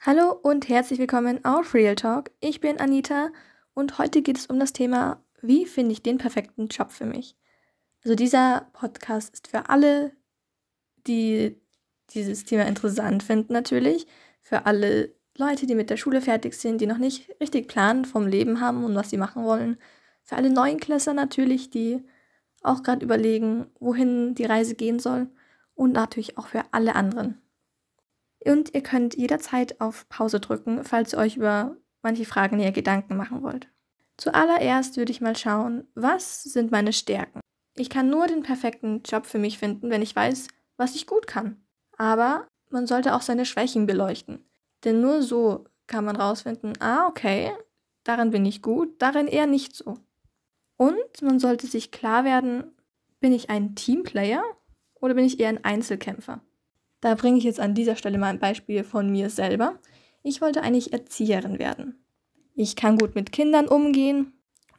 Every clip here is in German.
Hallo und herzlich willkommen auf Real Talk. Ich bin Anita und heute geht es um das Thema, wie finde ich den perfekten Job für mich? Also dieser Podcast ist für alle, die dieses Thema interessant finden natürlich, für alle Leute, die mit der Schule fertig sind, die noch nicht richtig Plan vom Leben haben und was sie machen wollen, für alle Neunklässler natürlich, die auch gerade überlegen, wohin die Reise gehen soll und natürlich auch für alle anderen. Und ihr könnt jederzeit auf Pause drücken, falls ihr euch über manche Fragen näher Gedanken machen wollt. Zuallererst würde ich mal schauen, was sind meine Stärken? Ich kann nur den perfekten Job für mich finden, wenn ich weiß, was ich gut kann. Aber man sollte auch seine Schwächen beleuchten. Denn nur so kann man rausfinden, ah, okay, darin bin ich gut, darin eher nicht so. Und man sollte sich klar werden, bin ich ein Teamplayer oder bin ich eher ein Einzelkämpfer? Da bringe ich jetzt an dieser Stelle mal ein Beispiel von mir selber. Ich wollte eigentlich Erzieherin werden. Ich kann gut mit Kindern umgehen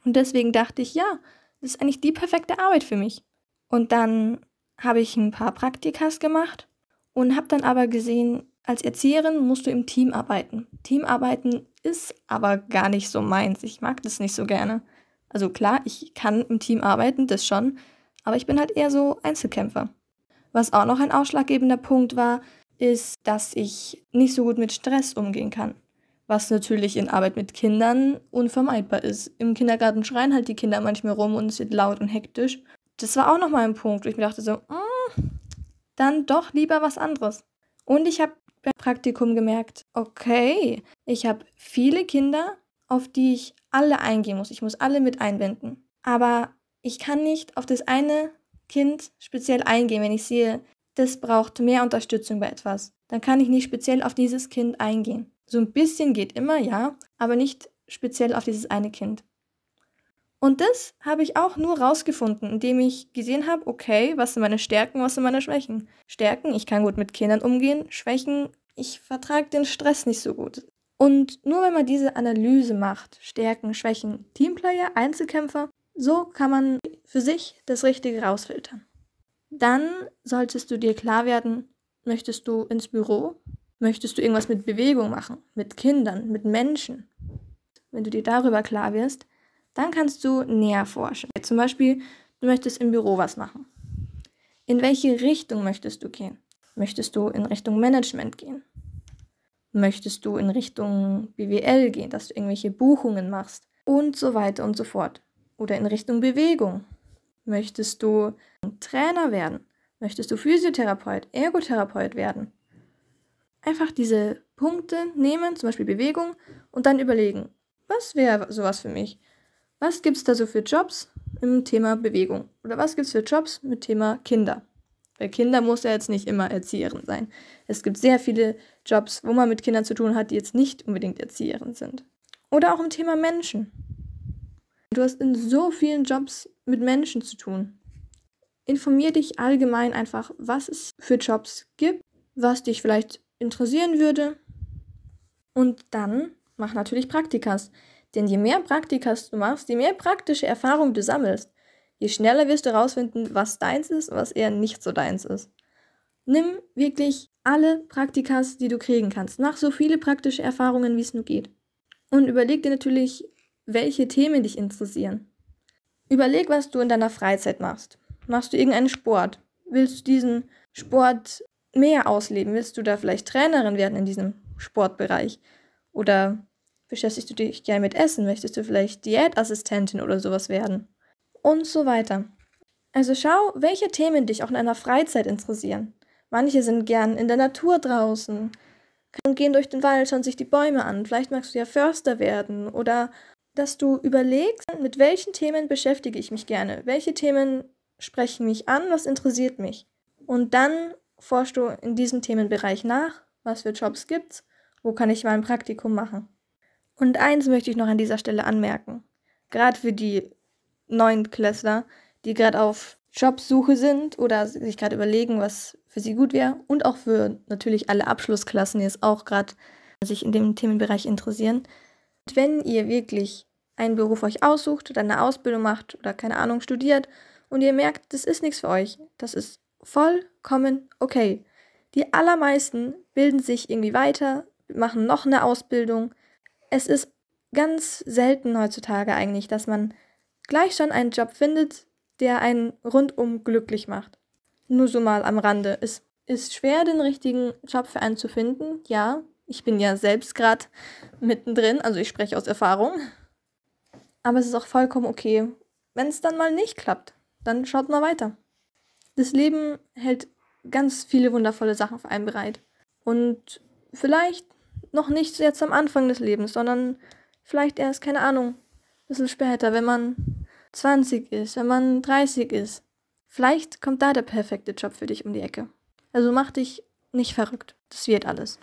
und deswegen dachte ich, ja, das ist eigentlich die perfekte Arbeit für mich. Und dann habe ich ein paar Praktikas gemacht und habe dann aber gesehen, als Erzieherin musst du im Team arbeiten. Teamarbeiten ist aber gar nicht so meins. Ich mag das nicht so gerne. Also klar, ich kann im Team arbeiten, das schon, aber ich bin halt eher so Einzelkämpfer. Was auch noch ein ausschlaggebender Punkt war, ist, dass ich nicht so gut mit Stress umgehen kann. Was natürlich in Arbeit mit Kindern unvermeidbar ist. Im Kindergarten schreien halt die Kinder manchmal rum und es wird laut und hektisch. Das war auch nochmal ein Punkt, wo ich mir dachte so, mm, dann doch lieber was anderes. Und ich habe beim Praktikum gemerkt, okay, ich habe viele Kinder, auf die ich alle eingehen muss. Ich muss alle mit einbinden. Aber ich kann nicht auf das eine Kind speziell eingehen, wenn ich sehe, das braucht mehr Unterstützung bei etwas. Dann kann ich nicht speziell auf dieses Kind eingehen. So ein bisschen geht immer, ja, aber nicht speziell auf dieses eine Kind. Und das habe ich auch nur rausgefunden, indem ich gesehen habe, okay, was sind meine Stärken, was sind meine Schwächen. Stärken, ich kann gut mit Kindern umgehen. Schwächen, ich vertrage den Stress nicht so gut. Und nur wenn man diese Analyse macht, Stärken, Schwächen, Teamplayer, Einzelkämpfer, so kann man für sich das Richtige rausfiltern. Dann solltest du dir klar werden, möchtest du ins Büro? Möchtest du irgendwas mit Bewegung machen? Mit Kindern? Mit Menschen? Wenn du dir darüber klar wirst, dann kannst du näher forschen. Zum Beispiel, du möchtest im Büro was machen. In welche Richtung möchtest du gehen? Möchtest du in Richtung Management gehen? Möchtest du in Richtung BWL gehen, dass du irgendwelche Buchungen machst? Und so weiter und so fort oder in Richtung Bewegung? Möchtest du Trainer werden? Möchtest du Physiotherapeut, Ergotherapeut werden? Einfach diese Punkte nehmen, zum Beispiel Bewegung, und dann überlegen, was wäre sowas für mich? Was gibt es da so für Jobs im Thema Bewegung? Oder was gibt es für Jobs mit Thema Kinder? Weil Kinder muss ja jetzt nicht immer Erzieherin sein. Es gibt sehr viele Jobs, wo man mit Kindern zu tun hat, die jetzt nicht unbedingt Erzieherin sind. Oder auch im Thema Menschen. Du hast in so vielen Jobs mit Menschen zu tun. Informier dich allgemein einfach, was es für Jobs gibt, was dich vielleicht interessieren würde. Und dann mach natürlich Praktikas. Denn je mehr Praktikas du machst, je mehr praktische Erfahrung du sammelst, je schneller wirst du herausfinden, was deins ist und was eher nicht so deins ist. Nimm wirklich alle Praktikas, die du kriegen kannst. Mach so viele praktische Erfahrungen, wie es nur geht. Und überleg dir natürlich, welche Themen dich interessieren. Überleg, was du in deiner Freizeit machst. Machst du irgendeinen Sport? Willst du diesen Sport mehr ausleben? Willst du da vielleicht Trainerin werden in diesem Sportbereich? Oder beschäftigst du dich gerne mit Essen? Möchtest du vielleicht Diätassistentin oder sowas werden? Und so weiter. Also schau, welche Themen dich auch in deiner Freizeit interessieren. Manche sind gern in der Natur draußen, gehen durch den Wald, schauen sich die Bäume an. Vielleicht magst du ja Förster werden oder dass du überlegst, mit welchen Themen beschäftige ich mich gerne, welche Themen sprechen mich an, was interessiert mich. Und dann forschst du in diesem Themenbereich nach, was für Jobs gibt's, wo kann ich mal ein Praktikum machen. Und eins möchte ich noch an dieser Stelle anmerken. Gerade für die neuen Klässler, die gerade auf Jobsuche sind oder sich gerade überlegen, was für sie gut wäre. Und auch für natürlich alle Abschlussklassen, die jetzt auch gerade sich in dem Themenbereich interessieren wenn ihr wirklich einen Beruf euch aussucht oder eine Ausbildung macht oder keine Ahnung studiert und ihr merkt, das ist nichts für euch, das ist vollkommen okay. Die allermeisten bilden sich irgendwie weiter, machen noch eine Ausbildung. Es ist ganz selten heutzutage eigentlich, dass man gleich schon einen Job findet, der einen rundum glücklich macht. Nur so mal am Rande. Es ist schwer, den richtigen Job für einen zu finden. Ja, ich bin ja selbst gerade mittendrin, also ich spreche aus Erfahrung. Aber es ist auch vollkommen okay, wenn es dann mal nicht klappt. Dann schaut mal weiter. Das Leben hält ganz viele wundervolle Sachen für einen bereit. Und vielleicht noch nicht jetzt am Anfang des Lebens, sondern vielleicht erst, keine Ahnung, ein bisschen später, wenn man 20 ist, wenn man 30 ist. Vielleicht kommt da der perfekte Job für dich um die Ecke. Also mach dich nicht verrückt. Das wird alles.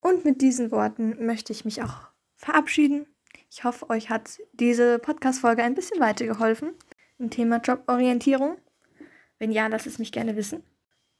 Und mit diesen Worten möchte ich mich auch verabschieden. Ich hoffe, euch hat diese Podcast-Folge ein bisschen weitergeholfen im Thema Joborientierung. Wenn ja, lasst es mich gerne wissen.